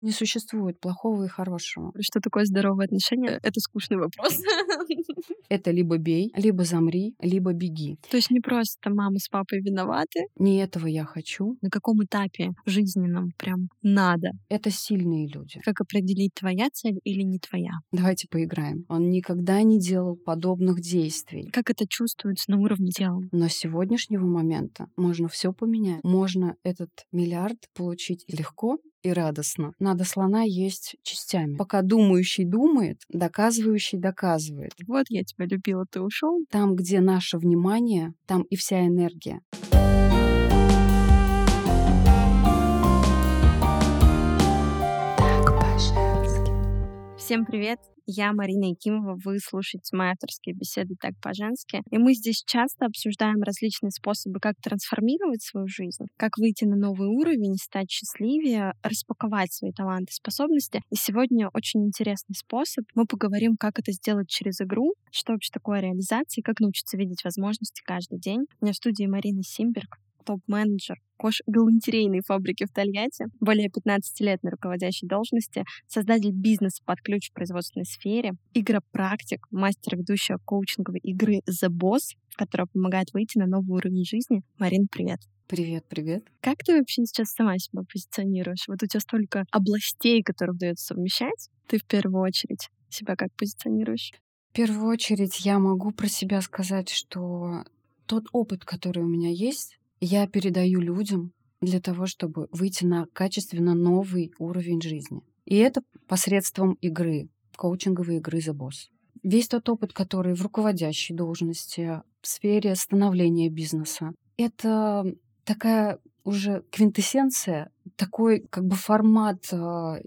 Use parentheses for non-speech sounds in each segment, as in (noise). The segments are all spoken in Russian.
Не существует плохого и хорошего. Что такое здоровые отношения? Это скучный вопрос. (laughs) Это либо бей, либо замри, либо беги. То есть не просто мама с папой виноваты. Не этого я хочу. На каком этапе жизненном прям надо? Это сильные люди. Как определить, твоя цель или не твоя? Давайте поиграем. Он никогда не делал подобных действий. Как это чувствуется на уровне тела? Но с сегодняшнего момента можно все поменять. Можно этот миллиард получить легко и радостно. Надо слона есть частями. Пока думающий думает, доказывающий доказывает. Вот я тебя любила, ты ушел. Там, где наше внимание, там и вся энергия. Всем привет! Я Марина Якимова, вы слушаете мои авторские беседы «Так по-женски». И мы здесь часто обсуждаем различные способы, как трансформировать свою жизнь, как выйти на новый уровень, стать счастливее, распаковать свои таланты, способности. И сегодня очень интересный способ. Мы поговорим, как это сделать через игру, что вообще такое реализация, как научиться видеть возможности каждый день. У меня в студии Марина Симберг, топ-менеджер кош-галантерейной фабрики в Тольятти, более 15 лет на руководящей должности, создатель бизнеса под ключ в производственной сфере, игропрактик, мастер ведущего коучинговой игры The Boss, которая помогает выйти на новый уровень жизни. Марин, привет. Привет, привет. Как ты вообще сейчас сама себя позиционируешь? Вот у тебя столько областей, которые удается совмещать. Ты в первую очередь себя как позиционируешь? В первую очередь я могу про себя сказать, что тот опыт, который у меня есть, я передаю людям для того, чтобы выйти на качественно новый уровень жизни. И это посредством игры, коучинговой игры «The Boss». Весь тот опыт, который в руководящей должности, в сфере становления бизнеса, это такая уже квинтэссенция, такой как бы формат э,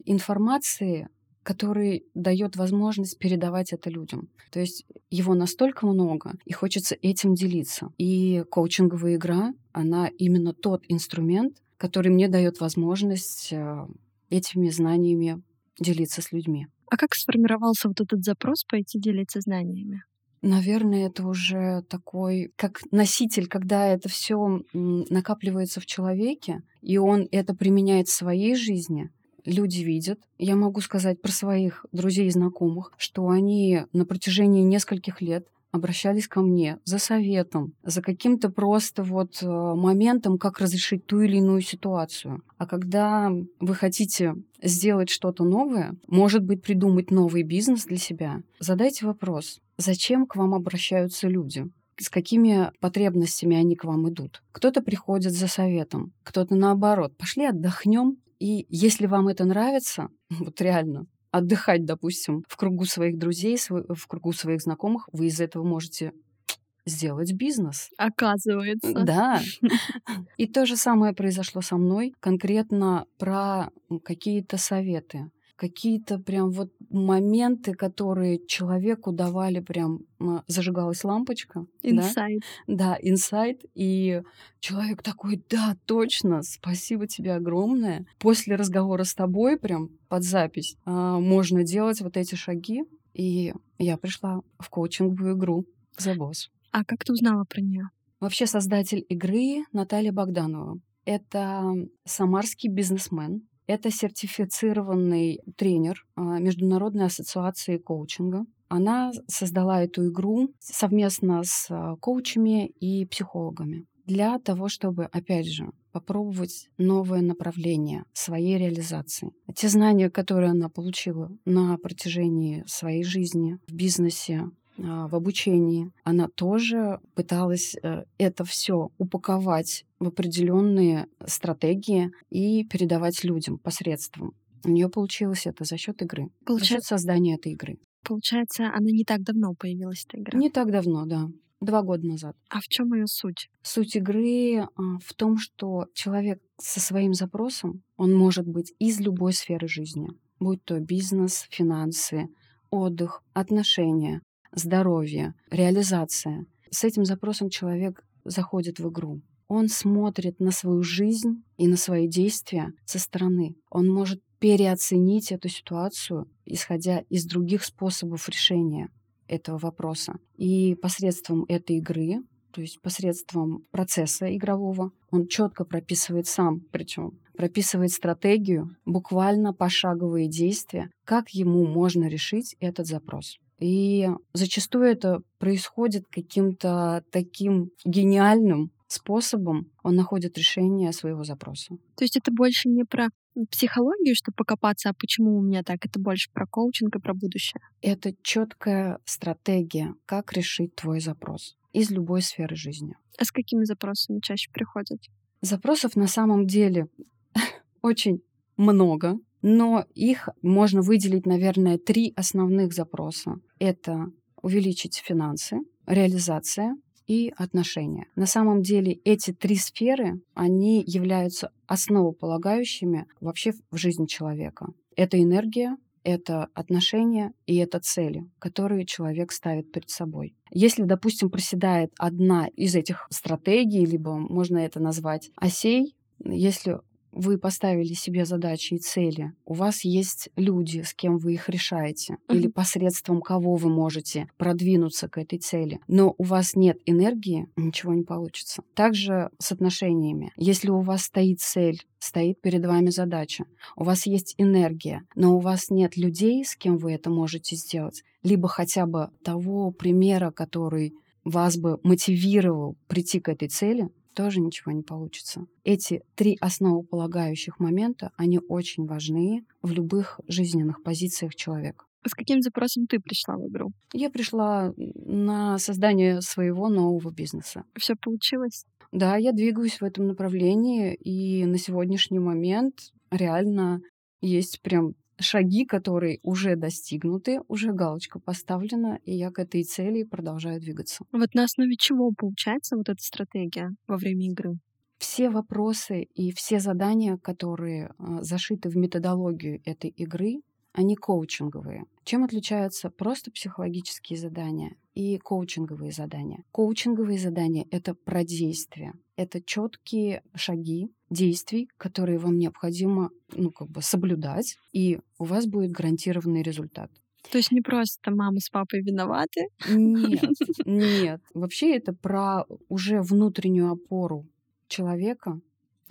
информации, который дает возможность передавать это людям. То есть его настолько много, и хочется этим делиться. И коучинговая игра, она именно тот инструмент, который мне дает возможность э, этими знаниями делиться с людьми. А как сформировался вот этот запрос пойти делиться знаниями? Наверное, это уже такой, как носитель, когда это все накапливается в человеке, и он это применяет в своей жизни, люди видят. Я могу сказать про своих друзей и знакомых, что они на протяжении нескольких лет обращались ко мне за советом, за каким-то просто вот э, моментом, как разрешить ту или иную ситуацию. А когда вы хотите сделать что-то новое, может быть, придумать новый бизнес для себя, задайте вопрос, зачем к вам обращаются люди? с какими потребностями они к вам идут. Кто-то приходит за советом, кто-то наоборот. Пошли отдохнем, и если вам это нравится, (laughs) вот реально, отдыхать, допустим, в кругу своих друзей, в кругу своих знакомых, вы из этого можете (tsk) сделать бизнес. Оказывается. Да. (laughs) И то же самое произошло со мной, конкретно про какие-то советы какие-то прям вот моменты, которые человеку давали прям зажигалась лампочка. Инсайт. Да, инсайт. И человек такой, да, точно, спасибо тебе огромное. После разговора с тобой прям под запись а, можно делать вот эти шаги. И я пришла в коучинговую игру The Boss. А как ты узнала про нее? Вообще создатель игры Наталья Богданова. Это самарский бизнесмен, это сертифицированный тренер а, Международной ассоциации коучинга. Она создала эту игру совместно с а, коучами и психологами для того, чтобы, опять же, попробовать новое направление своей реализации. Те знания, которые она получила на протяжении своей жизни в бизнесе, в обучении, она тоже пыталась э, это все упаковать в определенные стратегии и передавать людям посредством. У нее получилось это за счет игры, Получается... за счет создания этой игры. Получается, она не так давно появилась, эта игра? Не так давно, да. Два года назад. А в чем ее суть? Суть игры а, в том, что человек со своим запросом, он может быть из любой сферы жизни, будь то бизнес, финансы, отдых, отношения, здоровье, реализация. С этим запросом человек заходит в игру. Он смотрит на свою жизнь и на свои действия со стороны. Он может переоценить эту ситуацию, исходя из других способов решения этого вопроса. И посредством этой игры, то есть посредством процесса игрового, он четко прописывает сам, причем прописывает стратегию, буквально пошаговые действия, как ему можно решить этот запрос. И зачастую это происходит каким-то таким гениальным способом, он находит решение своего запроса. То есть это больше не про психологию, чтобы покопаться, а почему у меня так, это больше про коучинг и про будущее? Это четкая стратегия, как решить твой запрос из любой сферы жизни. А с какими запросами чаще приходят? Запросов на самом деле (laughs) очень много, но их можно выделить, наверное, три основных запроса. Это увеличить финансы, реализация и отношения. На самом деле эти три сферы, они являются основополагающими вообще в жизни человека. Это энергия, это отношения и это цели, которые человек ставит перед собой. Если, допустим, проседает одна из этих стратегий, либо можно это назвать осей, если вы поставили себе задачи и цели, у вас есть люди, с кем вы их решаете, mm-hmm. или посредством кого вы можете продвинуться к этой цели, но у вас нет энергии, ничего не получится. Также с отношениями. Если у вас стоит цель, стоит перед вами задача, у вас есть энергия, но у вас нет людей, с кем вы это можете сделать, либо хотя бы того примера, который вас бы мотивировал прийти к этой цели, тоже ничего не получится. Эти три основополагающих момента, они очень важны в любых жизненных позициях человека. С каким запросом ты пришла в игру? Я пришла на создание своего нового бизнеса. Все получилось? Да, я двигаюсь в этом направлении, и на сегодняшний момент реально есть прям шаги, которые уже достигнуты, уже галочка поставлена, и я к этой цели продолжаю двигаться. Вот на основе чего получается вот эта стратегия во время игры? Все вопросы и все задания, которые а, зашиты в методологию этой игры, они коучинговые. Чем отличаются просто психологические задания и коучинговые задания? Коучинговые задания — это про действия. Это четкие шаги действий, которые вам необходимо ну, как бы соблюдать, и у вас будет гарантированный результат. То есть не просто мама с папой виноваты? Нет, (laughs) нет. Вообще это про уже внутреннюю опору человека,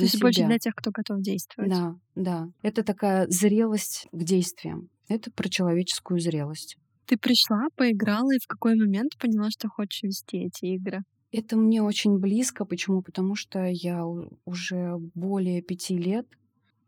то есть себя. больше для тех, кто готов действовать. Да, да. Это такая зрелость к действиям. Это про человеческую зрелость. Ты пришла, поиграла и в какой момент поняла, что хочешь вести эти игры? Это мне очень близко. Почему? Потому что я уже более пяти лет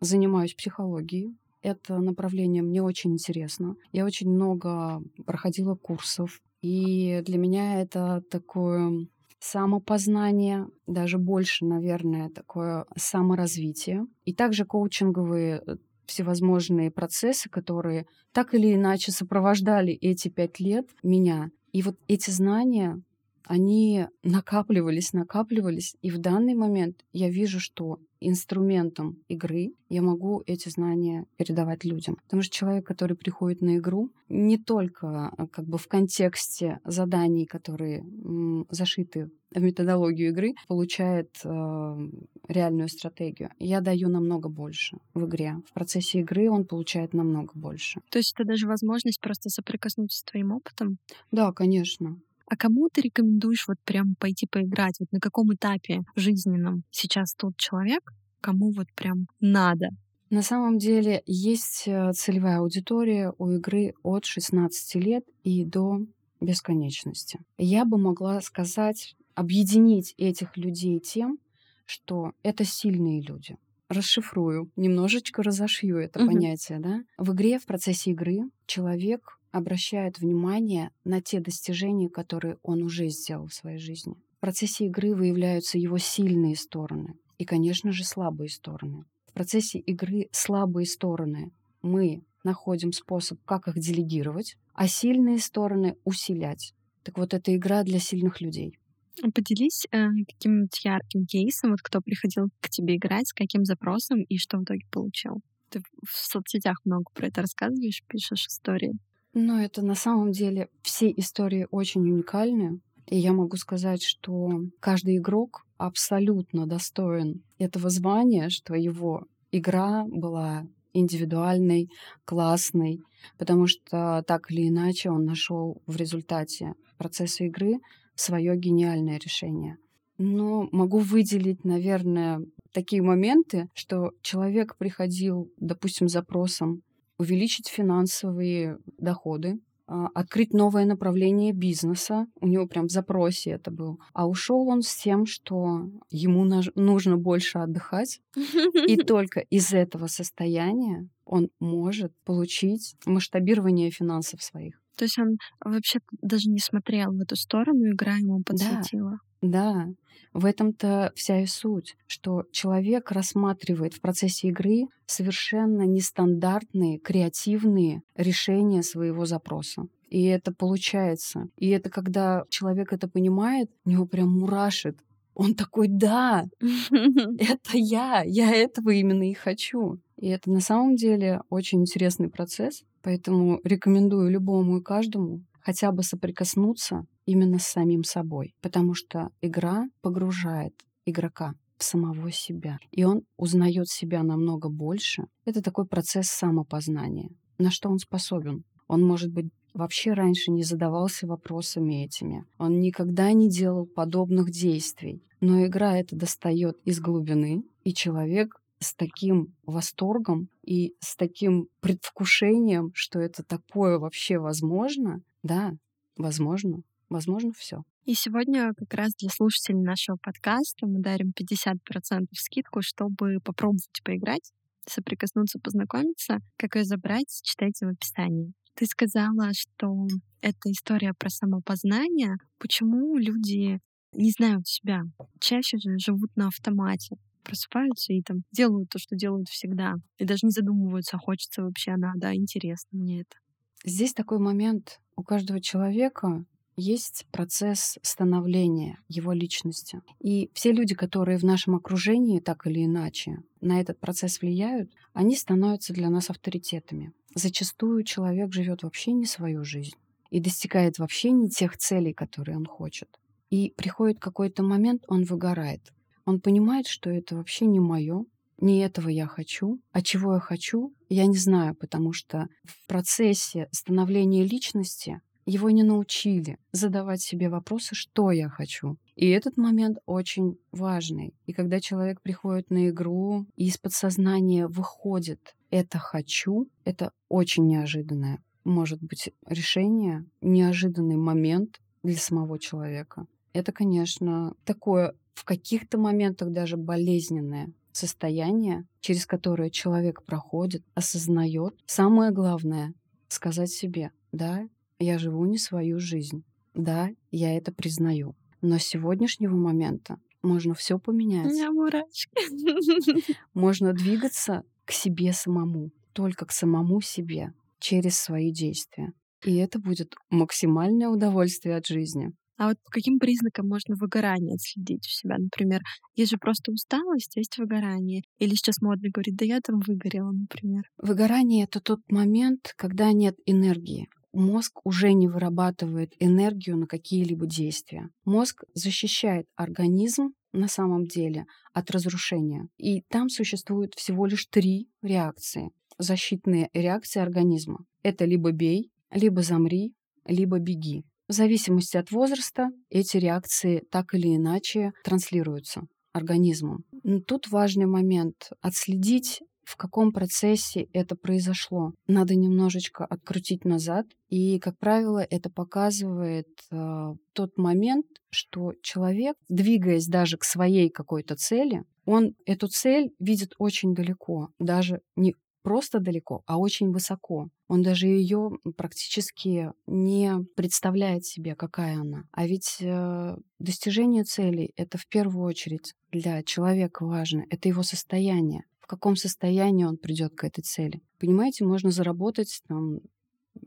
занимаюсь психологией. Это направление мне очень интересно. Я очень много проходила курсов. И для меня это такое самопознание, даже больше, наверное, такое саморазвитие. И также коучинговые э, всевозможные процессы, которые так или иначе сопровождали эти пять лет меня. И вот эти знания, они накапливались, накапливались. И в данный момент я вижу, что инструментом игры я могу эти знания передавать людям. Потому что человек, который приходит на игру, не только а, как бы в контексте заданий, которые м, зашиты в методологию игры, получает э, реальную стратегию. Я даю намного больше в игре. В процессе игры он получает намного больше. То есть это даже возможность просто соприкоснуться с твоим опытом? Да, конечно. А кому ты рекомендуешь вот прям пойти поиграть? Вот на каком этапе жизненном сейчас тот человек, кому вот прям надо? На самом деле есть э, целевая аудитория у игры от 16 лет и до бесконечности. Я бы могла сказать, объединить этих людей тем, что это сильные люди. Расшифрую, немножечко разошью это угу. понятие, да. В игре, в процессе игры человек обращает внимание на те достижения, которые он уже сделал в своей жизни. В процессе игры выявляются его сильные стороны и, конечно же, слабые стороны. В процессе игры слабые стороны мы находим способ, как их делегировать, а сильные стороны усилять. Так вот, это игра для сильных людей. Поделись э, каким-нибудь ярким кейсом, вот кто приходил к тебе играть, с каким запросом и что в итоге получил. Ты в соцсетях много про это рассказываешь, пишешь истории. Но это на самом деле все истории очень уникальны. И я могу сказать, что каждый игрок абсолютно достоин этого звания, что его игра была индивидуальной, классной, потому что так или иначе он нашел в результате процесса игры свое гениальное решение. но могу выделить, наверное, такие моменты, что человек приходил, допустим, с запросом увеличить финансовые доходы, а, открыть новое направление бизнеса. У него прям в запросе это был. А ушел он с тем, что ему нужно больше отдыхать. И (laughs) только из этого состояния он может получить масштабирование финансов своих. То есть он вообще даже не смотрел в эту сторону, игра ему подсветила. Да, да. В этом-то вся и суть, что человек рассматривает в процессе игры совершенно нестандартные, креативные решения своего запроса. И это получается. И это когда человек это понимает, у него прям мурашит. Он такой, да, (laughs) это я, я этого именно и хочу. И это на самом деле очень интересный процесс, поэтому рекомендую любому и каждому хотя бы соприкоснуться именно с самим собой, потому что игра погружает игрока в самого себя, и он узнает себя намного больше. Это такой процесс самопознания. На что он способен? Он, может быть, вообще раньше не задавался вопросами этими. Он никогда не делал подобных действий. Но игра это достает из глубины, и человек с таким восторгом и с таким предвкушением, что это такое вообще возможно, да, возможно, возможно все. И сегодня как раз для слушателей нашего подкаста мы дарим 50% скидку, чтобы попробовать поиграть, соприкоснуться, познакомиться. Как ее забрать, читайте в описании. Ты сказала, что это история про самопознание. Почему люди не знают себя? Чаще же живут на автомате просыпаются и там делают то, что делают всегда. И даже не задумываются, хочется вообще она, да, интересно мне это. Здесь такой момент. У каждого человека есть процесс становления его личности. И все люди, которые в нашем окружении так или иначе на этот процесс влияют, они становятся для нас авторитетами. Зачастую человек живет вообще не свою жизнь и достигает вообще не тех целей, которые он хочет. И приходит какой-то момент, он выгорает. Он понимает, что это вообще не мое, не этого я хочу, а чего я хочу, я не знаю, потому что в процессе становления личности его не научили задавать себе вопросы, что я хочу. И этот момент очень важный. И когда человек приходит на игру, и из подсознания выходит «это хочу», это очень неожиданное может быть решение, неожиданный момент для самого человека. Это, конечно, такое в каких-то моментах даже болезненное состояние, через которое человек проходит, осознает. Самое главное — сказать себе, да, я живу не свою жизнь, да, я это признаю. Но с сегодняшнего момента можно все поменять. У меня мурашки. (laughs) Можно двигаться к себе самому, только к самому себе, через свои действия. И это будет максимальное удовольствие от жизни. А вот по каким признакам можно выгорание отследить у себя? Например, есть же просто усталость, есть выгорание. Или сейчас модно говорить, да я там выгорела, например. Выгорание — это тот момент, когда нет энергии. Мозг уже не вырабатывает энергию на какие-либо действия. Мозг защищает организм на самом деле от разрушения. И там существует всего лишь три реакции. Защитные реакции организма. Это либо бей, либо замри, либо беги. В зависимости от возраста эти реакции так или иначе транслируются организмом. Но тут важный момент — отследить, в каком процессе это произошло. Надо немножечко открутить назад, и, как правило, это показывает э, тот момент, что человек, двигаясь даже к своей какой-то цели, он эту цель видит очень далеко, даже не просто далеко, а очень высоко. Он даже ее практически не представляет себе, какая она. А ведь э, достижение целей — это в первую очередь для человека важно. Это его состояние. В каком состоянии он придет к этой цели. Понимаете, можно заработать там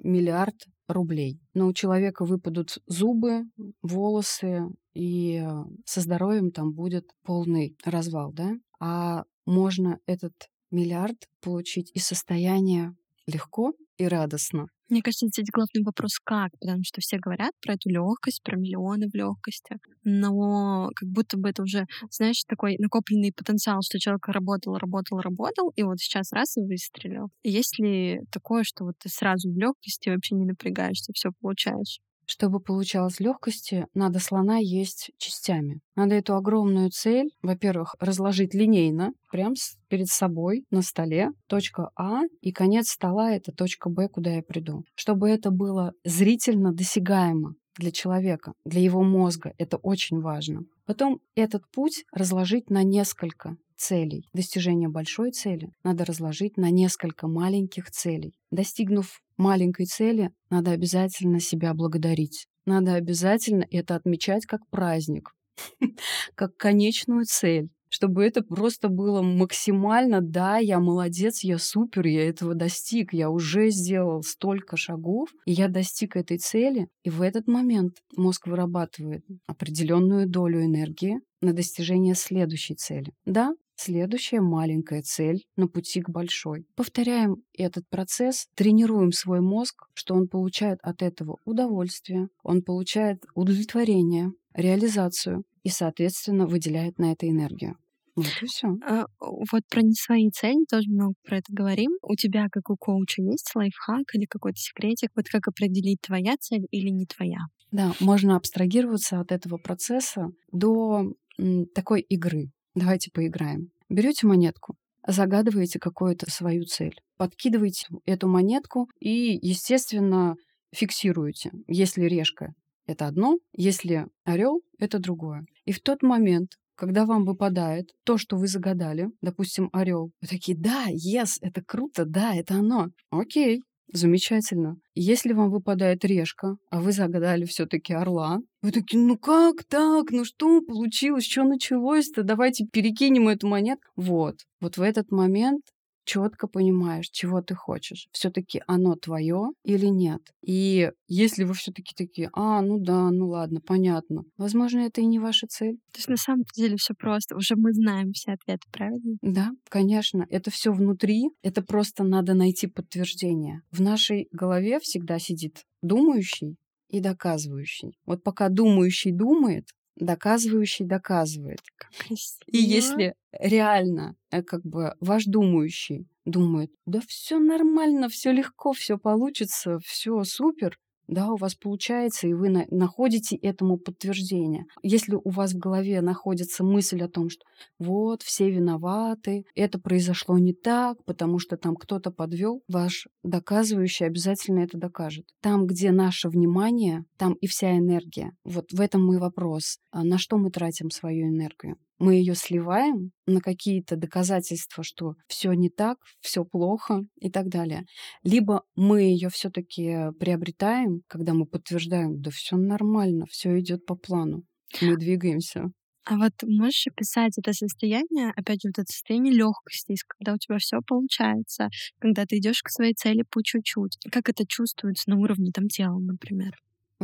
миллиард рублей. Но у человека выпадут зубы, волосы, и э, со здоровьем там будет полный развал, да? А можно этот миллиард получить из состояния легко и радостно. Мне кажется, здесь главный вопрос как, потому что все говорят про эту легкость, про миллионы в легкости, но как будто бы это уже, знаешь, такой накопленный потенциал, что человек работал, работал, работал, и вот сейчас раз и выстрелил. Есть ли такое, что вот ты сразу в легкости вообще не напрягаешься, все получаешь? Чтобы получалось легкости, надо слона есть частями. Надо эту огромную цель, во-первых, разложить линейно, прям перед собой на столе. Точка А и конец стола — это точка Б, куда я приду. Чтобы это было зрительно досягаемо для человека, для его мозга. Это очень важно. Потом этот путь разложить на несколько целей. Достижение большой цели надо разложить на несколько маленьких целей. Достигнув маленькой цели, надо обязательно себя благодарить. Надо обязательно это отмечать как праздник, (laughs) как конечную цель чтобы это просто было максимально, да, я молодец, я супер, я этого достиг, я уже сделал столько шагов, и я достиг этой цели. И в этот момент мозг вырабатывает определенную долю энергии на достижение следующей цели. Да, Следующая маленькая цель на пути к большой. Повторяем этот процесс, тренируем свой мозг, что он получает от этого удовольствие, он получает удовлетворение, реализацию и, соответственно, выделяет на это энергию. Вот и все. А, вот про не свои цели тоже много про это говорим. У тебя, как у коуча, есть лайфхак или какой-то секретик? Вот как определить, твоя цель или не твоя? Да, можно абстрагироваться от этого процесса до такой игры. Давайте поиграем. Берете монетку, загадываете какую-то свою цель, подкидываете эту монетку и, естественно, фиксируете. Если решка — это одно, если орел — это другое. И в тот момент, когда вам выпадает то, что вы загадали, допустим, орел, вы такие, да, yes, это круто, да, это оно. Окей, Замечательно. Если вам выпадает решка, а вы загадали все-таки орла, вы такие, ну как так? Ну что получилось? Что началось-то? Давайте перекинем эту монету. Вот. Вот в этот момент четко понимаешь, чего ты хочешь. Все-таки оно твое или нет. И если вы все-таки такие, а, ну да, ну ладно, понятно. Возможно, это и не ваша цель. То есть на самом деле все просто. Уже мы знаем все ответы, правильно? Да, конечно. Это все внутри. Это просто надо найти подтверждение. В нашей голове всегда сидит думающий и доказывающий. Вот пока думающий думает, доказывающий доказывает. И если реально э, как бы ваш думающий думает, да все нормально, все легко, все получится, все супер, да, у вас получается, и вы на находите этому подтверждение. Если у вас в голове находится мысль о том, что вот, все виноваты, это произошло не так, потому что там кто-то подвел, ваш доказывающий обязательно это докажет. Там, где наше внимание, там и вся энергия. Вот в этом мой вопрос. А на что мы тратим свою энергию? Мы ее сливаем на какие-то доказательства, что все не так, все плохо и так далее. Либо мы ее все-таки приобретаем, когда мы подтверждаем, да все нормально, все идет по плану, мы двигаемся. А вот можешь описать это состояние, опять же, вот это состояние легкости, когда у тебя все получается, когда ты идешь к своей цели по чуть-чуть. Как это чувствуется на уровне там тела, например?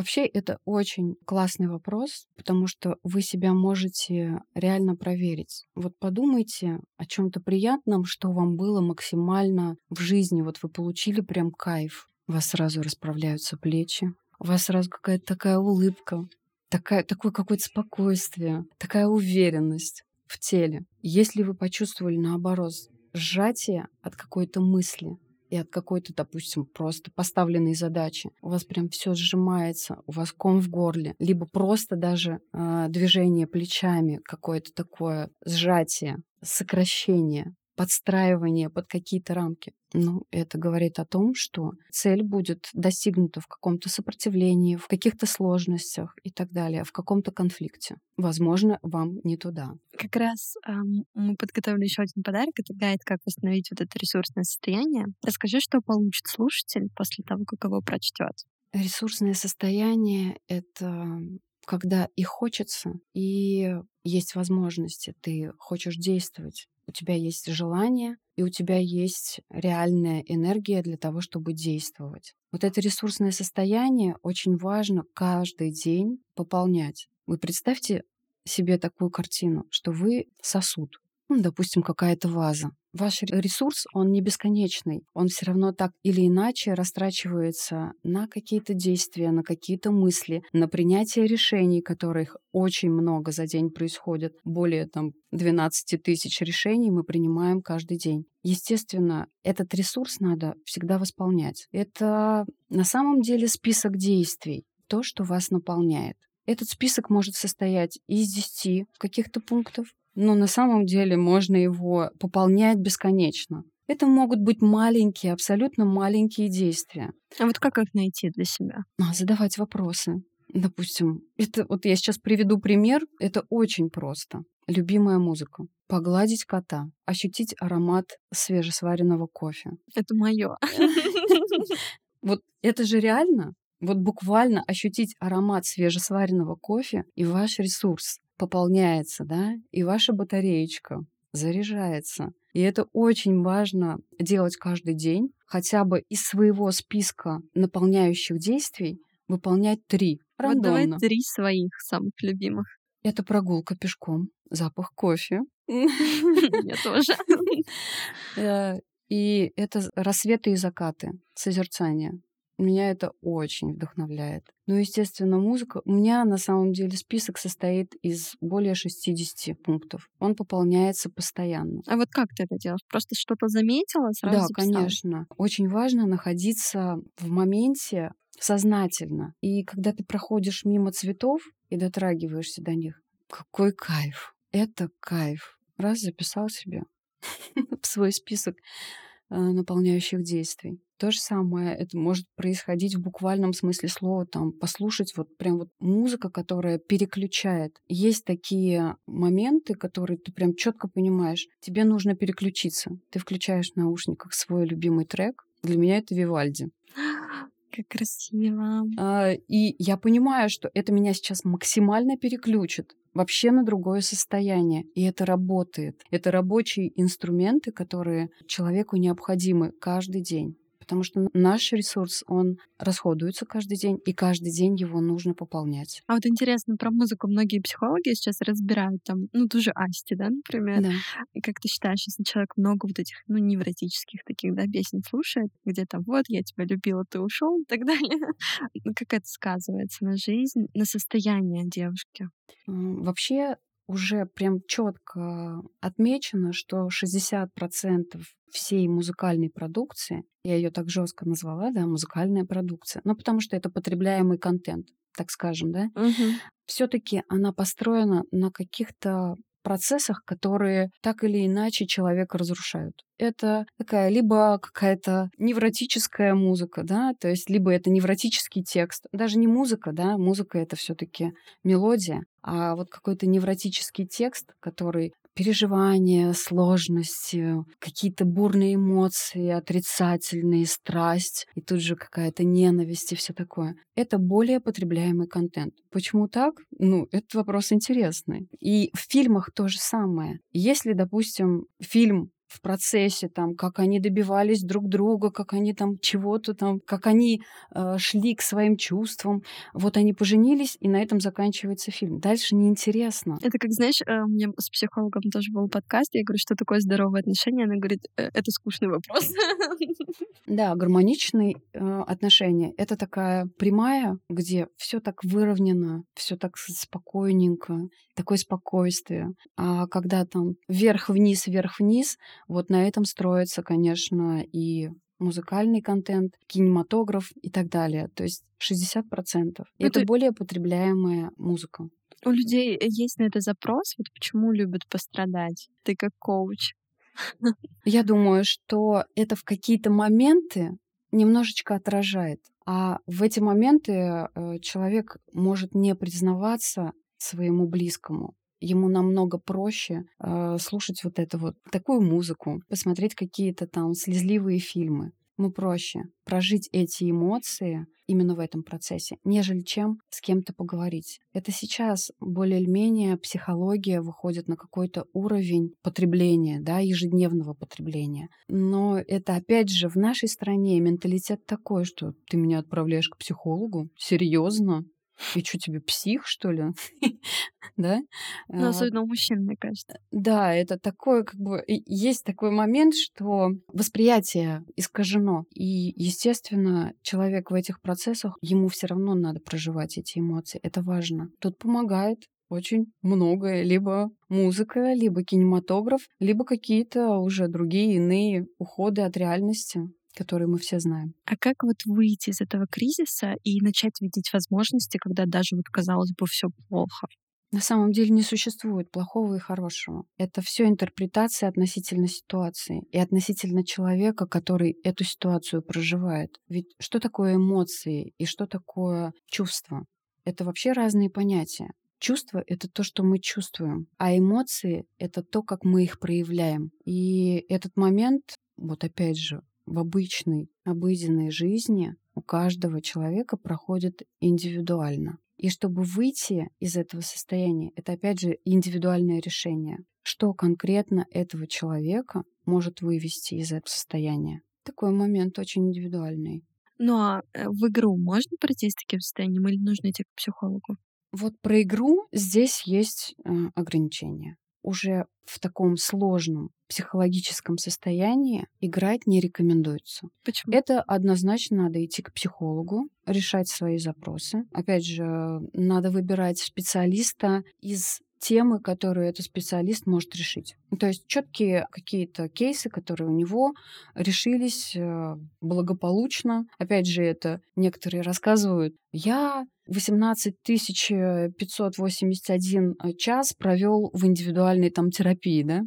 Вообще это очень классный вопрос, потому что вы себя можете реально проверить. Вот подумайте о чем-то приятном, что вам было максимально в жизни. Вот вы получили прям кайф. У вас сразу расправляются плечи, у вас сразу какая-то такая улыбка, такая, такое какое-то спокойствие, такая уверенность в теле. Если вы почувствовали, наоборот, сжатие от какой-то мысли, и от какой-то, допустим, просто поставленной задачи. У вас прям все сжимается, у вас ком в горле, либо просто даже э, движение плечами, какое-то такое сжатие, сокращение подстраивание под какие-то рамки. Ну, это говорит о том, что цель будет достигнута в каком-то сопротивлении, в каких-то сложностях и так далее, в каком-то конфликте. Возможно, вам не туда. Как раз эм, мы подготовили еще один подарок. Это гайд, как восстановить вот это ресурсное состояние. Расскажи, что получит слушатель после того, как его прочтет. Ресурсное состояние — это когда и хочется, и есть возможности, ты хочешь действовать у тебя есть желание, и у тебя есть реальная энергия для того, чтобы действовать. Вот это ресурсное состояние очень важно каждый день пополнять. Вы представьте себе такую картину, что вы сосуд, допустим, какая-то ваза. Ваш ресурс, он не бесконечный. Он все равно так или иначе растрачивается на какие-то действия, на какие-то мысли, на принятие решений, которых очень много за день происходит. Более там 12 тысяч решений мы принимаем каждый день. Естественно, этот ресурс надо всегда восполнять. Это на самом деле список действий. то, что вас наполняет. Этот список может состоять из 10 каких-то пунктов, но на самом деле можно его пополнять бесконечно. Это могут быть маленькие, абсолютно маленькие действия. А вот как их найти для себя? А, задавать вопросы. Допустим, это вот я сейчас приведу пример. Это очень просто. Любимая музыка. Погладить кота, ощутить аромат свежесваренного кофе. Это мое. Вот это же реально. Вот буквально ощутить аромат свежесваренного кофе, и ваш ресурс пополняется, да, и ваша батареечка заряжается. И это очень важно делать каждый день, хотя бы из своего списка наполняющих действий выполнять три. Рандомно. Вот давай три своих самых любимых. Это прогулка пешком, запах кофе. (laughs) (laughs) Я тоже. Э, и это рассветы и закаты, созерцание. Меня это очень вдохновляет. Ну, естественно, музыка. У меня на самом деле список состоит из более 60 пунктов. Он пополняется постоянно. А вот как ты это делаешь? Просто что-то заметила, сразу Да, записала? конечно. Очень важно находиться в моменте сознательно. И когда ты проходишь мимо цветов и дотрагиваешься до них, какой кайф! Это кайф. Раз записал себе (laughs) в свой список наполняющих действий. То же самое это может происходить в буквальном смысле слова, там, послушать вот прям вот музыка, которая переключает. Есть такие моменты, которые ты прям четко понимаешь, тебе нужно переключиться. Ты включаешь в наушниках свой любимый трек. Для меня это Вивальди. (gasps) Как красиво. А, и я понимаю, что это меня сейчас максимально переключит вообще на другое состояние. И это работает. Это рабочие инструменты, которые человеку необходимы каждый день потому что наш ресурс, он расходуется каждый день, и каждый день его нужно пополнять. А вот интересно, про музыку многие психологи сейчас разбирают там, ну, ту же Асти, да, например. Да. И как ты считаешь, если человек много вот этих, ну, невротических таких, да, песен слушает, где там вот, я тебя любила, ты ушел и так далее, (laughs) ну, как это сказывается на жизнь, на состояние девушки? Вообще уже прям четко отмечено, что 60% всей музыкальной продукции, я ее так жестко назвала, да, музыкальная продукция, ну потому что это потребляемый контент, так скажем, да, Мгм. все-таки она построена на каких-то процессах, которые так или иначе человека разрушают. Это такая либо какая-то невротическая музыка, да, то есть либо это невротический текст, даже не музыка, да, музыка это все-таки мелодия, а вот какой-то невротический текст, который переживания, сложности, какие-то бурные эмоции, отрицательные, страсть, и тут же какая-то ненависть и все такое. Это более потребляемый контент. Почему так? Ну, этот вопрос интересный. И в фильмах то же самое. Если, допустим, фильм в процессе, там, как они добивались друг друга, как они там чего-то там, как они э, шли к своим чувствам. Вот они поженились, и на этом заканчивается фильм. Дальше неинтересно. Это как, знаешь, э, у меня с психологом тоже был подкаст, я говорю, что такое здоровое отношение, она говорит, «Э, это скучный вопрос. (laughs) Да, гармоничные э, отношения это такая прямая, где все так выровнено, все так спокойненько, такое спокойствие. А когда там вверх-вниз, вверх-вниз, вот на этом строится, конечно, и музыкальный контент, кинематограф и так далее. То есть 60%. И это более потребляемая музыка. У людей есть на это запрос, вот почему любят пострадать. Ты как коуч. Я думаю, что это в какие-то моменты немножечко отражает. А в эти моменты э, человек может не признаваться своему близкому. Ему намного проще э, слушать вот это вот такую музыку, посмотреть какие-то там слезливые фильмы. Ему проще прожить эти эмоции именно в этом процессе, нежели чем с кем-то поговорить. Это сейчас более или менее психология выходит на какой-то уровень потребления, да, ежедневного потребления. Но это опять же в нашей стране менталитет такой, что ты меня отправляешь к психологу? Серьезно? И что тебе, псих, что ли? (laughs) Да? Ну, А, особенно у мужчин, мне кажется. да, это такое, как бы, есть такой момент, что восприятие искажено. И, естественно, человек в этих процессах, ему все равно надо проживать эти эмоции. Это важно. Тут помогает очень многое. Либо музыка, либо кинематограф, либо какие-то уже другие иные уходы от реальности. Которые мы все знаем. А как вот выйти из этого кризиса и начать видеть возможности, когда даже вот казалось бы все плохо? На самом деле не существует плохого и хорошего. Это все интерпретация относительно ситуации и относительно человека, который эту ситуацию проживает. Ведь что такое эмоции и что такое чувство? Это вообще разные понятия. Чувство — это то, что мы чувствуем, а эмоции — это то, как мы их проявляем. И этот момент, вот опять же, в обычной, обыденной жизни у каждого человека проходит индивидуально. И чтобы выйти из этого состояния, это опять же индивидуальное решение. Что конкретно этого человека может вывести из этого состояния? Такой момент очень индивидуальный. Ну а э, в игру можно пройти с таким состоянием или нужно идти к психологу? Вот про игру здесь есть э, ограничения уже в таком сложном психологическом состоянии играть не рекомендуется. Почему? Это однозначно надо идти к психологу, решать свои запросы. Опять же, надо выбирать специалиста из темы, которые этот специалист может решить. То есть четкие какие-то кейсы, которые у него решились э, благополучно. Опять же, это некоторые рассказывают. Я 18 581 э, час провел в индивидуальной там терапии, да?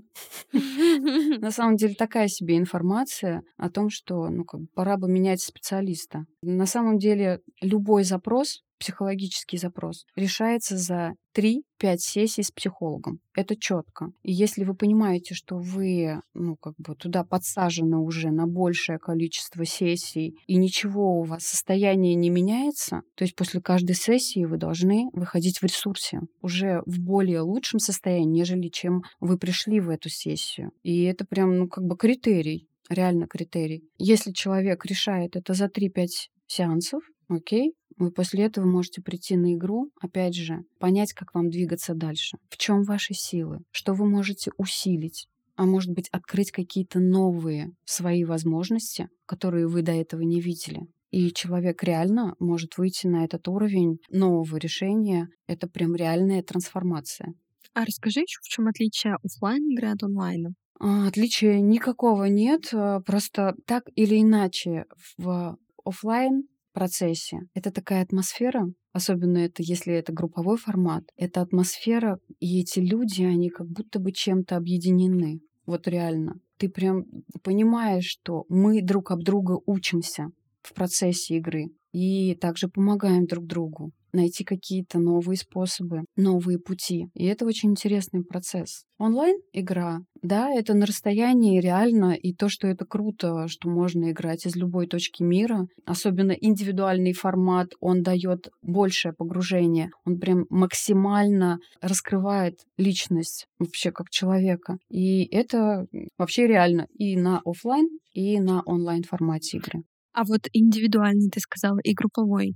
(laughs) На самом деле такая себе информация о том, что ну, как, пора бы менять специалиста. На самом деле любой запрос психологический запрос решается за 3-5 сессий с психологом. Это четко. И если вы понимаете, что вы ну, как бы туда подсажены уже на большее количество сессий, и ничего у вас состояние не меняется, то есть после каждой сессии вы должны выходить в ресурсе уже в более лучшем состоянии, нежели чем вы пришли в эту сессию. И это прям, ну, как бы критерий реально критерий. Если человек решает это за 3-5 сеансов, окей, вы после этого можете прийти на игру, опять же, понять, как вам двигаться дальше. В чем ваши силы? Что вы можете усилить? А может быть, открыть какие-то новые свои возможности, которые вы до этого не видели. И человек реально может выйти на этот уровень нового решения. Это прям реальная трансформация. А расскажи еще, в чем отличие офлайн игры от онлайна? А, отличия никакого нет. Просто так или иначе в офлайн процессе. Это такая атмосфера, особенно это, если это групповой формат, это атмосфера, и эти люди, они как будто бы чем-то объединены. Вот реально. Ты прям понимаешь, что мы друг об друга учимся в процессе игры и также помогаем друг другу найти какие-то новые способы, новые пути. И это очень интересный процесс. Онлайн-игра, да, это на расстоянии реально, и то, что это круто, что можно играть из любой точки мира. Особенно индивидуальный формат, он дает большее погружение. Он прям максимально раскрывает личность вообще как человека. И это вообще реально и на офлайн, и на онлайн формате игры. А вот индивидуальный, ты сказала, и групповой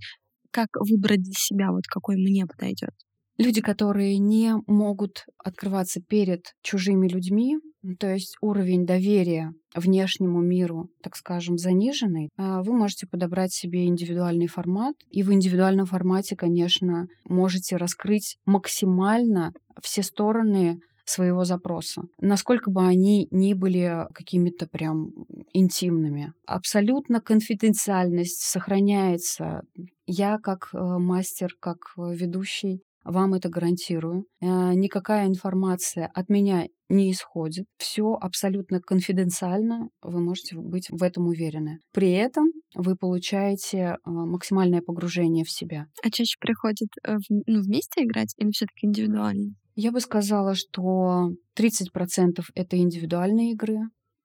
как выбрать для себя, вот какой мне подойдет? Люди, которые не могут открываться перед чужими людьми, то есть уровень доверия внешнему миру, так скажем, заниженный, а, вы можете подобрать себе индивидуальный формат. И в индивидуальном формате, конечно, можете раскрыть максимально все стороны своего запроса, насколько бы они ни были какими-то прям интимными. Абсолютно конфиденциальность сохраняется. Я как э, мастер, как э, ведущий вам это гарантирую. Э, никакая информация от меня не исходит. Все абсолютно конфиденциально. Вы можете быть в этом уверены. При этом вы получаете максимальное погружение в себя. А чаще приходит ну, вместе играть или все-таки индивидуально? Я бы сказала, что 30% это индивидуальные игры,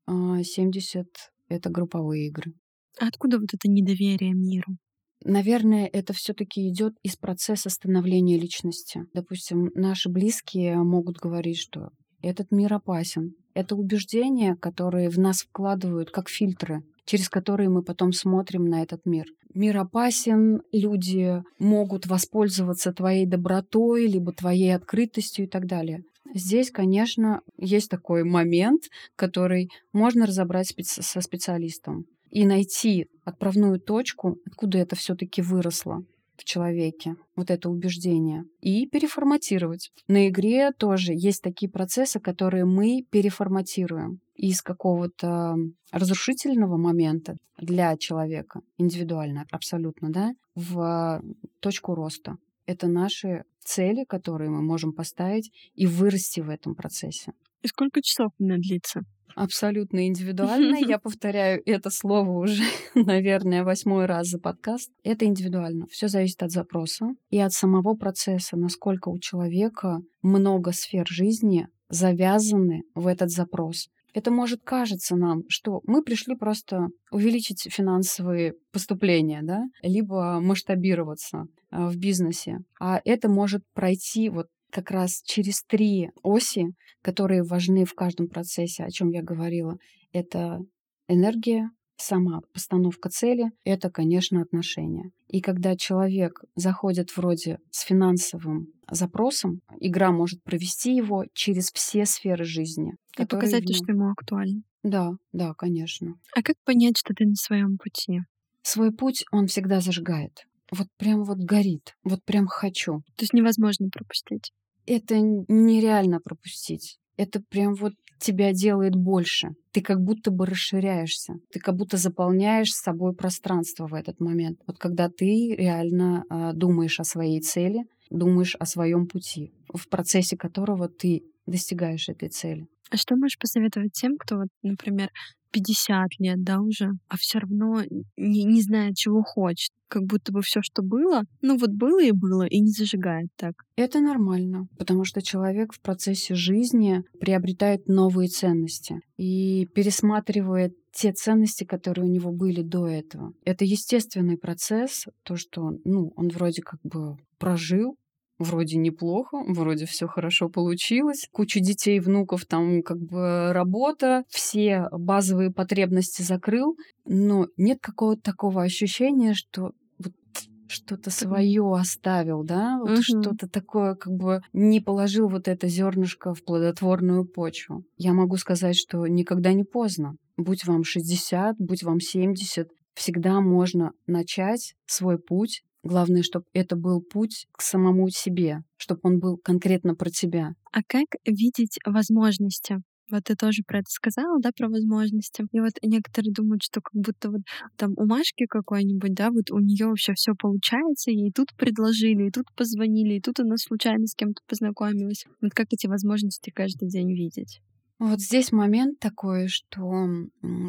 а 70% это групповые игры. А откуда вот это недоверие миру? Наверное, это все-таки идет из процесса становления личности. Допустим, наши близкие могут говорить, что этот мир опасен. Это убеждения, которые в нас вкладывают как фильтры, через которые мы потом смотрим на этот мир мир опасен, люди могут воспользоваться твоей добротой, либо твоей открытостью и так далее. Здесь, конечно, есть такой момент, который можно разобрать со специалистом и найти отправную точку, откуда это все-таки выросло. в человеке, вот это убеждение, и переформатировать. На игре тоже есть такие процессы, которые мы переформатируем из какого-то разрушительного момента для человека, индивидуально, абсолютно, да, в точку роста. Это наши цели, которые мы можем поставить и вырасти в этом процессе. И сколько часов она длится? Абсолютно (laughs) индивидуально. Я повторяю это слово уже, (laughs) наверное, восьмой раз за подкаст. Это индивидуально. Все зависит от запроса и от самого процесса, насколько у человека много сфер жизни завязаны в этот запрос. Это может кажется нам, что мы пришли просто увеличить финансовые поступления, да, либо масштабироваться а, в бизнесе. А это может пройти вот как раз через три оси, которые важны в каждом процессе, о чем я говорила. Это энергия, сама постановка цели — это, конечно, отношения. И когда человек заходит вроде с финансовым запросом, игра может провести его через все сферы жизни. И показать, что ему актуально. Да, да, конечно. А как понять, что ты на своем пути? Свой путь он всегда зажигает. Вот прям вот горит. Вот прям хочу. То есть невозможно пропустить это нереально пропустить. Это прям вот тебя делает больше. Ты как будто бы расширяешься. Ты как будто заполняешь собой пространство в этот момент. Вот когда ты реально э, думаешь о своей цели, думаешь о своем пути, в процессе которого ты достигаешь этой цели. А что можешь посоветовать тем, кто, вот, например, 50 лет, да, уже, а все равно не, не знает, чего хочет. Как будто бы все, что было, ну вот было и было, и не зажигает так. Это нормально, потому что человек в процессе жизни приобретает новые ценности и пересматривает те ценности, которые у него были до этого. Это естественный процесс, то, что ну, он вроде как бы прожил, вроде неплохо, вроде все хорошо получилось, куча детей, внуков, там как бы работа, все базовые потребности закрыл, но нет какого-то такого ощущения, что вот что-то свое оставил, да, вот угу. что-то такое, как бы не положил вот это зернышко в плодотворную почву. Я могу сказать, что никогда не поздно. Будь вам 60, будь вам 70, всегда можно начать свой путь Главное, чтобы это был путь к самому себе, чтобы он был конкретно про тебя. А как видеть возможности? Вот ты тоже про это сказала, да, про возможности. И вот некоторые думают, что как будто вот там у Машки какой-нибудь, да, вот у нее вообще все получается, ей тут предложили, и тут позвонили, и тут она случайно с кем-то познакомилась. Вот как эти возможности каждый день видеть? Вот здесь момент такой, что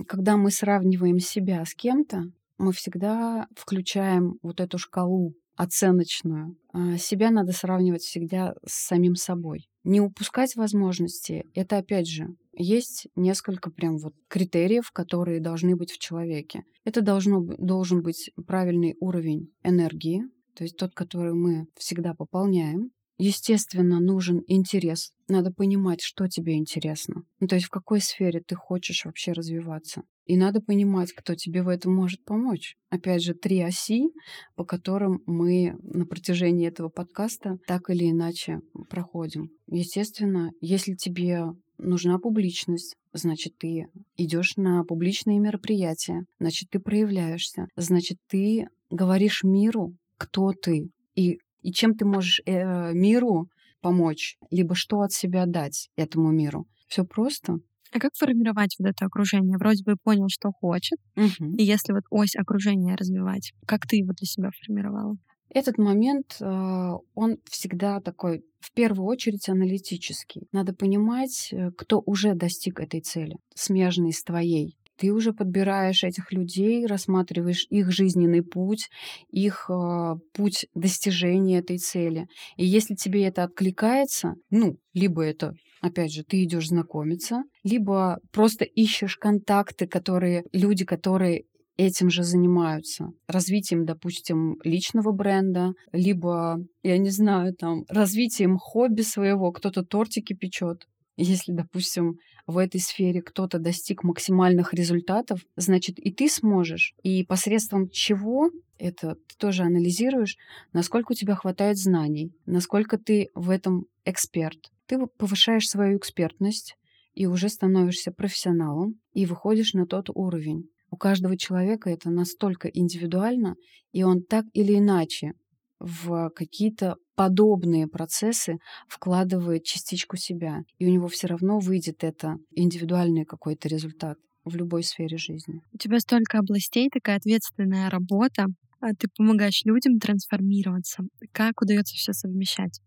когда мы сравниваем себя с кем-то, мы всегда включаем вот эту шкалу оценочную. А, себя надо сравнивать всегда с самим собой. Не упускать возможности — это, опять же, есть несколько прям вот критериев, которые должны быть в человеке. Это должно, должен быть правильный уровень энергии, то есть тот, который мы всегда пополняем. Естественно, нужен интерес. Надо понимать, что тебе интересно. Ну, то есть в какой сфере ты хочешь вообще развиваться. И надо понимать, кто тебе в этом может помочь. Опять же, три оси, по которым мы на протяжении этого подкаста так или иначе проходим. Естественно, если тебе нужна публичность, значит, ты идешь на публичные мероприятия, значит, ты проявляешься, значит, ты говоришь миру, кто ты и, и чем ты можешь э, миру помочь, либо что от себя дать этому миру. Все просто. А как формировать вот это окружение? Вроде бы понял, что хочет. Угу. И если вот ось окружения развивать, как ты его для себя формировала? Этот момент, а, он всегда такой, в первую очередь, аналитический. Надо понимать, э, кто уже достиг этой цели, смежной с твоей. Ты уже подбираешь этих людей, рассматриваешь их жизненный путь, их э, путь достижения этой цели. И если тебе это откликается, ну, либо это опять же, ты идешь знакомиться, либо просто ищешь контакты, которые люди, которые этим же занимаются. Развитием, допустим, личного бренда, либо, я не знаю, там, развитием хобби своего, кто-то тортики печет. Если, допустим, в этой сфере кто-то достиг максимальных результатов, значит, и ты сможешь. И посредством чего это ты тоже анализируешь, насколько у тебя хватает знаний, насколько ты в этом эксперт, ты повышаешь свою экспертность и уже становишься профессионалом и выходишь на тот уровень. У каждого человека это настолько индивидуально, и он так или иначе в какие-то подобные процессы вкладывает частичку себя, и у него все равно выйдет это индивидуальный какой-то результат в любой сфере жизни. У тебя столько областей, такая ответственная работа, а ты помогаешь людям трансформироваться. Как удается все совмещать?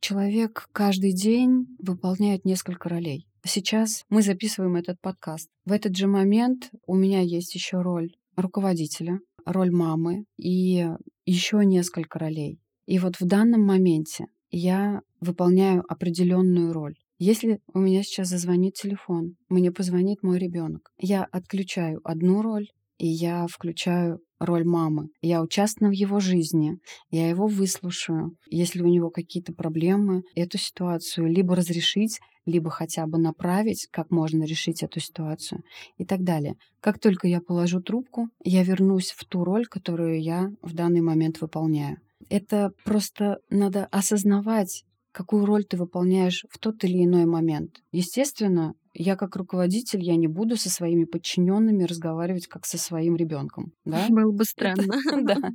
Человек каждый день выполняет несколько ролей. Сейчас мы записываем этот подкаст. В этот же момент у меня есть еще роль руководителя, роль мамы и еще несколько ролей. И вот в данном моменте я выполняю определенную роль. Если у меня сейчас зазвонит телефон, мне позвонит мой ребенок, я отключаю одну роль, и я включаю роль мамы. Я участвую в его жизни, я его выслушаю. Если у него какие-то проблемы, эту ситуацию либо разрешить, либо хотя бы направить, как можно решить эту ситуацию и так далее. Как только я положу трубку, я вернусь в ту роль, которую я в данный момент выполняю. Это просто надо осознавать, какую роль ты выполняешь в тот или иной момент. Естественно, я как руководитель, я не буду со своими подчиненными разговаривать как со своим ребенком. Да? (laughs) Было бы странно. (laughs)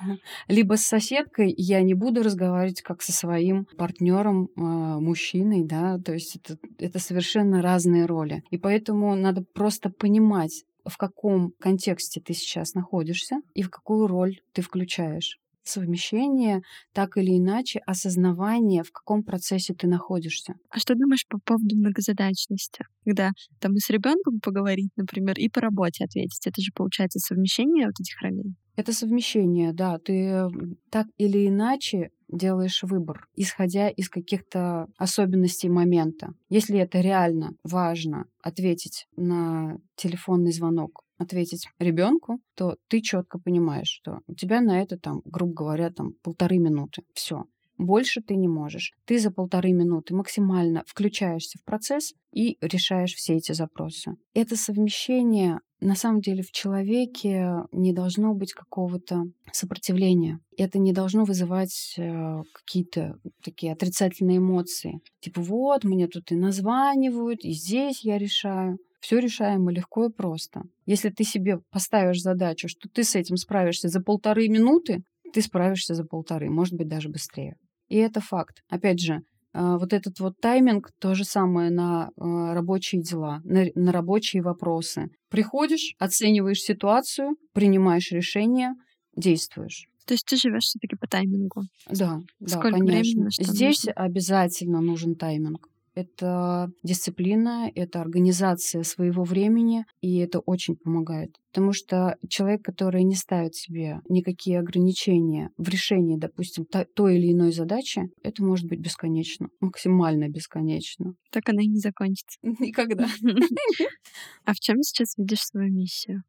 Да. Либо с соседкой я не буду разговаривать как со своим партнером, а, мужчиной, да, то есть это, это совершенно разные роли. И поэтому надо просто понимать, в каком контексте ты сейчас находишься и в какую роль ты включаешь совмещение, так или иначе осознавание, в каком процессе ты находишься. А что думаешь по поводу многозадачности? Когда там и с ребенком поговорить, например, и по работе ответить. Это же получается совмещение вот этих ролей. Это совмещение, да. Ты так или иначе делаешь выбор, исходя из каких-то особенностей момента. Если это реально важно ответить на телефонный звонок ответить ребенку, то ты четко понимаешь, что у тебя на это там, грубо говоря, там полторы минуты. Все. Больше ты не можешь. Ты за полторы минуты максимально включаешься в процесс и решаешь все эти запросы. Это совмещение на самом деле в человеке не должно быть какого-то сопротивления. Это не должно вызывать э, какие-то такие отрицательные эмоции. Типа вот, мне тут и названивают, и здесь я решаю. Все решаемо легко и просто. Если ты себе поставишь задачу, что ты с этим справишься за полторы минуты, ты справишься за полторы, может быть, даже быстрее. И это факт. Опять же, а, вот этот вот тайминг, то же самое на а, рабочие дела, на, на рабочие вопросы. Приходишь, оцениваешь ситуацию, принимаешь решение, действуешь. То есть ты живешь все-таки по таймингу? Да, Сколько да, конечно. Времени, Здесь нужно? обязательно нужен тайминг это дисциплина, это организация своего времени, и это очень помогает. Потому что человек, который не ставит себе никакие ограничения в решении, допустим, той или иной задачи, это может быть бесконечно, максимально бесконечно. Так она и не закончится. (laughs) Никогда. (laughs) (laughs) А в чем сейчас видишь свою миссию?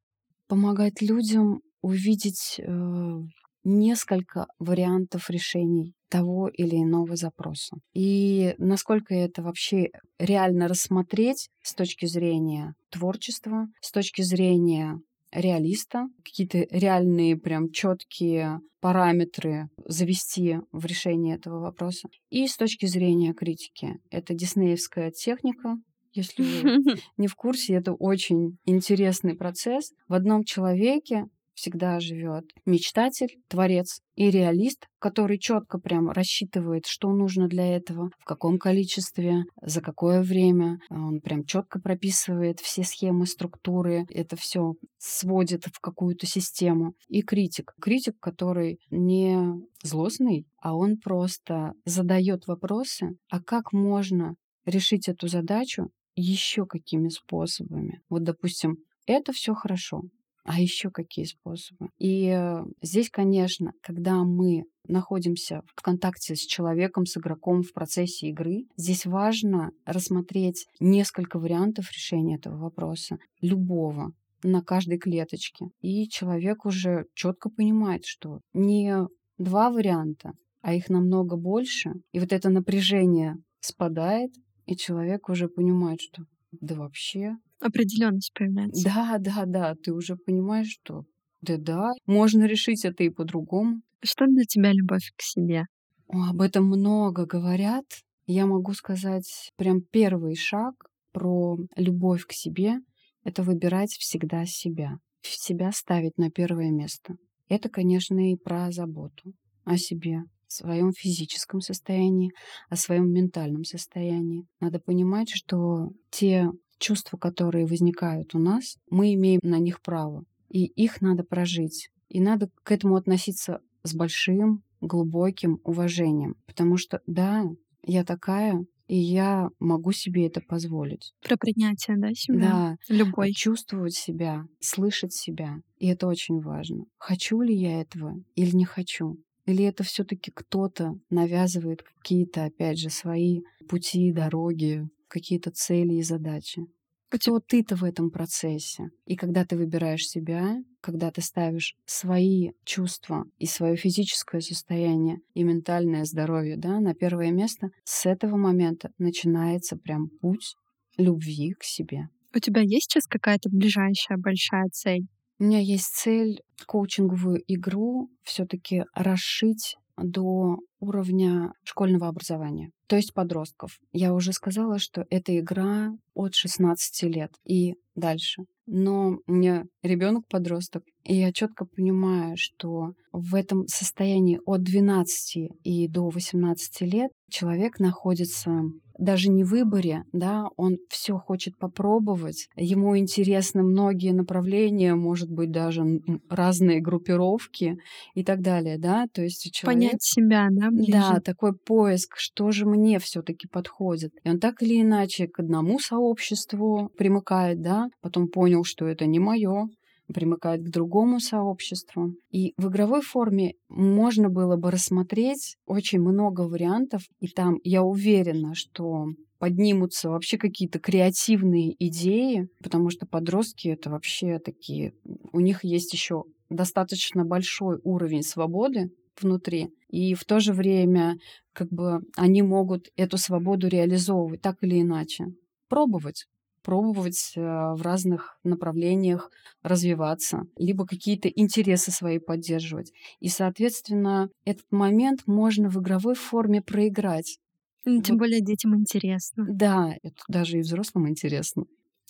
Помогать людям увидеть э, несколько вариантов решений того или иного запроса. И насколько это вообще реально рассмотреть с точки зрения творчества, с точки зрения реалиста, какие-то реальные прям четкие параметры завести в решение этого вопроса. И с точки зрения критики. Это диснеевская техника, если вы (laughs) не в курсе, это очень интересный процесс. В одном человеке всегда живет мечтатель, творец и реалист, который четко прям рассчитывает, что нужно для этого, в каком количестве, за какое время. Он прям четко прописывает все схемы, структуры, это все сводит в какую-то систему. И критик. Критик, который не злостный, а он просто задает вопросы, а как можно решить эту задачу еще какими способами. Вот, допустим, это все хорошо. А еще какие способы? И э, здесь, конечно, когда мы находимся в контакте с человеком, с игроком в процессе игры, здесь важно рассмотреть несколько вариантов решения этого вопроса, любого, на каждой клеточке. И человек уже четко понимает, что не два варианта, а их намного больше. И вот это напряжение спадает, и человек уже понимает, что да вообще определенность появляется. Да, да, да. Ты уже понимаешь, что да-да, можно решить это и по-другому. Что для тебя любовь к себе? О, об этом много говорят. Я могу сказать, прям первый шаг про любовь к себе — это выбирать всегда себя. Себя ставить на первое место. Это, конечно, и про заботу. о себе, о своем физическом состоянии, о своем ментальном состоянии. Надо понимать, что те чувства, которые возникают у нас, мы имеем на них право. И их надо прожить. И надо к этому относиться с большим, глубоким уважением. Потому что, да, я такая, и я могу себе это позволить. Про принятие, да, себя? Да. Любой. Чувствовать себя, слышать себя. И это очень важно. Хочу ли я этого или не хочу? Или это все таки кто-то навязывает какие-то, опять же, свои пути, дороги, какие-то цели и задачи? Кто ты-то в этом процессе? И когда ты выбираешь себя, когда ты ставишь свои чувства и свое физическое состояние и ментальное здоровье да, на первое место, с этого момента начинается прям путь любви к себе. У тебя есть сейчас какая-то ближайшая большая цель? У меня есть цель коучинговую игру все-таки расшить до уровня школьного образования, то есть подростков. Я уже сказала, что это игра от 16 лет и дальше. Но меня ребенок подросток, и я четко понимаю, что в этом состоянии от 12 и до 18 лет человек находится даже не в выборе, да, он все хочет попробовать, ему интересны многие направления, может быть, даже разные группировки и так далее, да, то есть человек... Понять себя, да, ближе. Да, такой поиск, что же мне все таки подходит. И он так или иначе к одному сообществу примыкает, да, потом понял, что это не мое, примыкает к другому сообществу. И в игровой форме можно было бы рассмотреть очень много вариантов, и там я уверена, что поднимутся вообще какие-то креативные идеи, потому что подростки это вообще такие, у них есть еще достаточно большой уровень свободы внутри, и в то же время как бы они могут эту свободу реализовывать так или иначе. Пробовать пробовать э, в разных направлениях развиваться, либо какие-то интересы свои поддерживать. И, соответственно, этот момент можно в игровой форме проиграть. Ну, тем вот. более детям интересно. Да, это даже и взрослым интересно.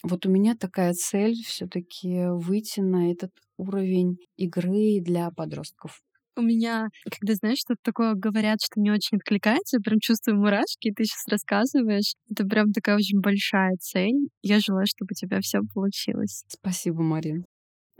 Вот у меня такая цель все-таки выйти на этот уровень игры для подростков у меня, когда, знаешь, что-то такое говорят, что не очень откликается, я прям чувствую мурашки, и ты сейчас рассказываешь. Это прям такая очень большая цель. Я желаю, чтобы у тебя все получилось. Спасибо, Марин.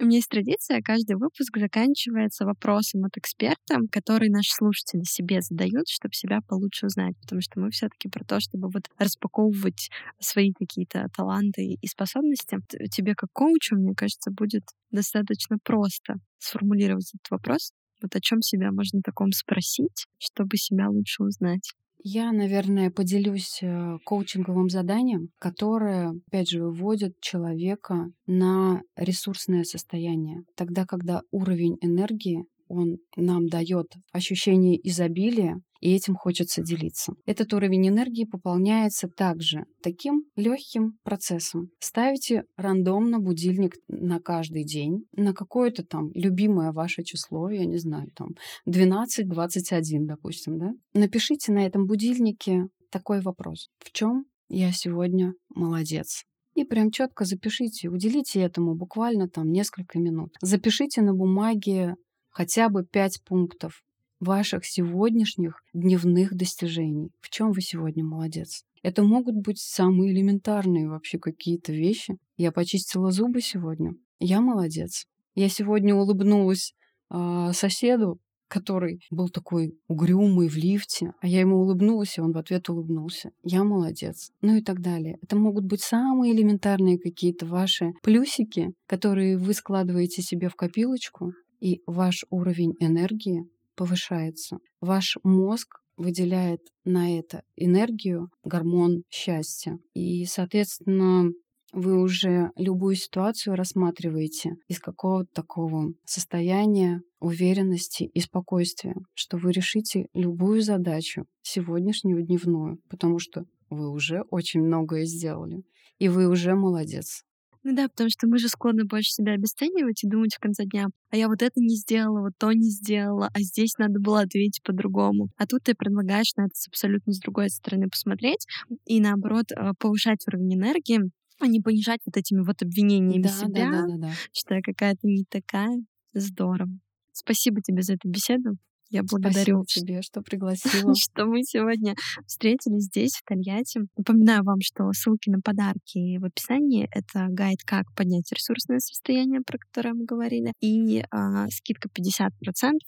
У меня есть традиция, каждый выпуск заканчивается вопросом от эксперта, который наши слушатели себе задают, чтобы себя получше узнать, потому что мы все таки про то, чтобы вот распаковывать свои какие-то таланты и способности. Тебе как коучу, мне кажется, будет достаточно просто сформулировать этот вопрос, вот о чем себя можно таком спросить, чтобы себя лучше узнать? Я, наверное, поделюсь э, коучинговым заданием, которое, опять же, выводит человека на ресурсное состояние. Тогда, когда уровень энергии он нам дает ощущение изобилия, и этим хочется делиться. Этот уровень энергии пополняется также таким легким процессом. Ставите рандомно будильник на каждый день, на какое-то там любимое ваше число, я не знаю, там 12-21, допустим, да? Напишите на этом будильнике такой вопрос. В чем я сегодня молодец? И прям четко запишите, уделите этому буквально там несколько минут. Запишите на бумаге хотя бы пять пунктов ваших сегодняшних дневных достижений. В чем вы сегодня молодец? Это могут быть самые элементарные вообще какие-то вещи. Я почистила зубы сегодня. Я молодец. Я сегодня улыбнулась э, соседу, который был такой угрюмый в лифте, а я ему улыбнулась, и он в ответ улыбнулся. Я молодец. Ну и так далее. Это могут быть самые элементарные какие-то ваши плюсики, которые вы складываете себе в копилочку, и ваш уровень энергии повышается. Ваш мозг выделяет на это энергию, гормон счастья. И, соответственно, вы уже любую ситуацию рассматриваете из какого-то такого состояния уверенности и спокойствия, что вы решите любую задачу сегодняшнюю дневную, потому что вы уже очень многое сделали, и вы уже молодец. Ну да, потому что мы же склонны больше себя обесценивать и думать в конце дня, а я вот это не сделала, вот то не сделала, а здесь надо было ответить по-другому. А тут ты предлагаешь на это с абсолютно с другой стороны посмотреть и наоборот э, повышать уровень энергии, а не понижать вот этими вот обвинениями да, себя, да, да, да, да. что я какая-то не такая. Здорово. Спасибо тебе за эту беседу. Я благодарю тебе, что (laughs) пригласила. что мы сегодня встретились здесь, в Тольятти. Напоминаю вам, что ссылки на подарки в описании. Это гайд «Как поднять ресурсное состояние», про которое мы говорили, и а, скидка 50%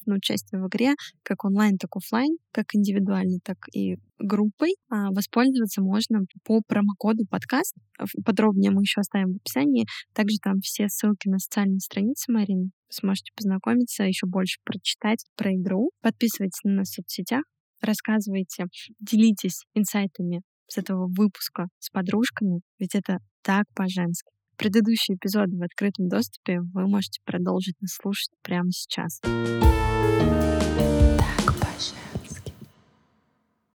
на участие в игре, как онлайн, так и офлайн, как индивидуально, так и группой. А, воспользоваться можно по промокоду подкаст. Подробнее мы еще оставим в описании. Также там все ссылки на социальные страницы Марины. Сможете познакомиться, еще больше прочитать про игру. Подписывайтесь на нас в соцсетях, рассказывайте, делитесь инсайтами с этого выпуска с подружками, ведь это так по-женски. Предыдущие эпизоды в открытом доступе вы можете продолжить слушать прямо сейчас. Так по-женски.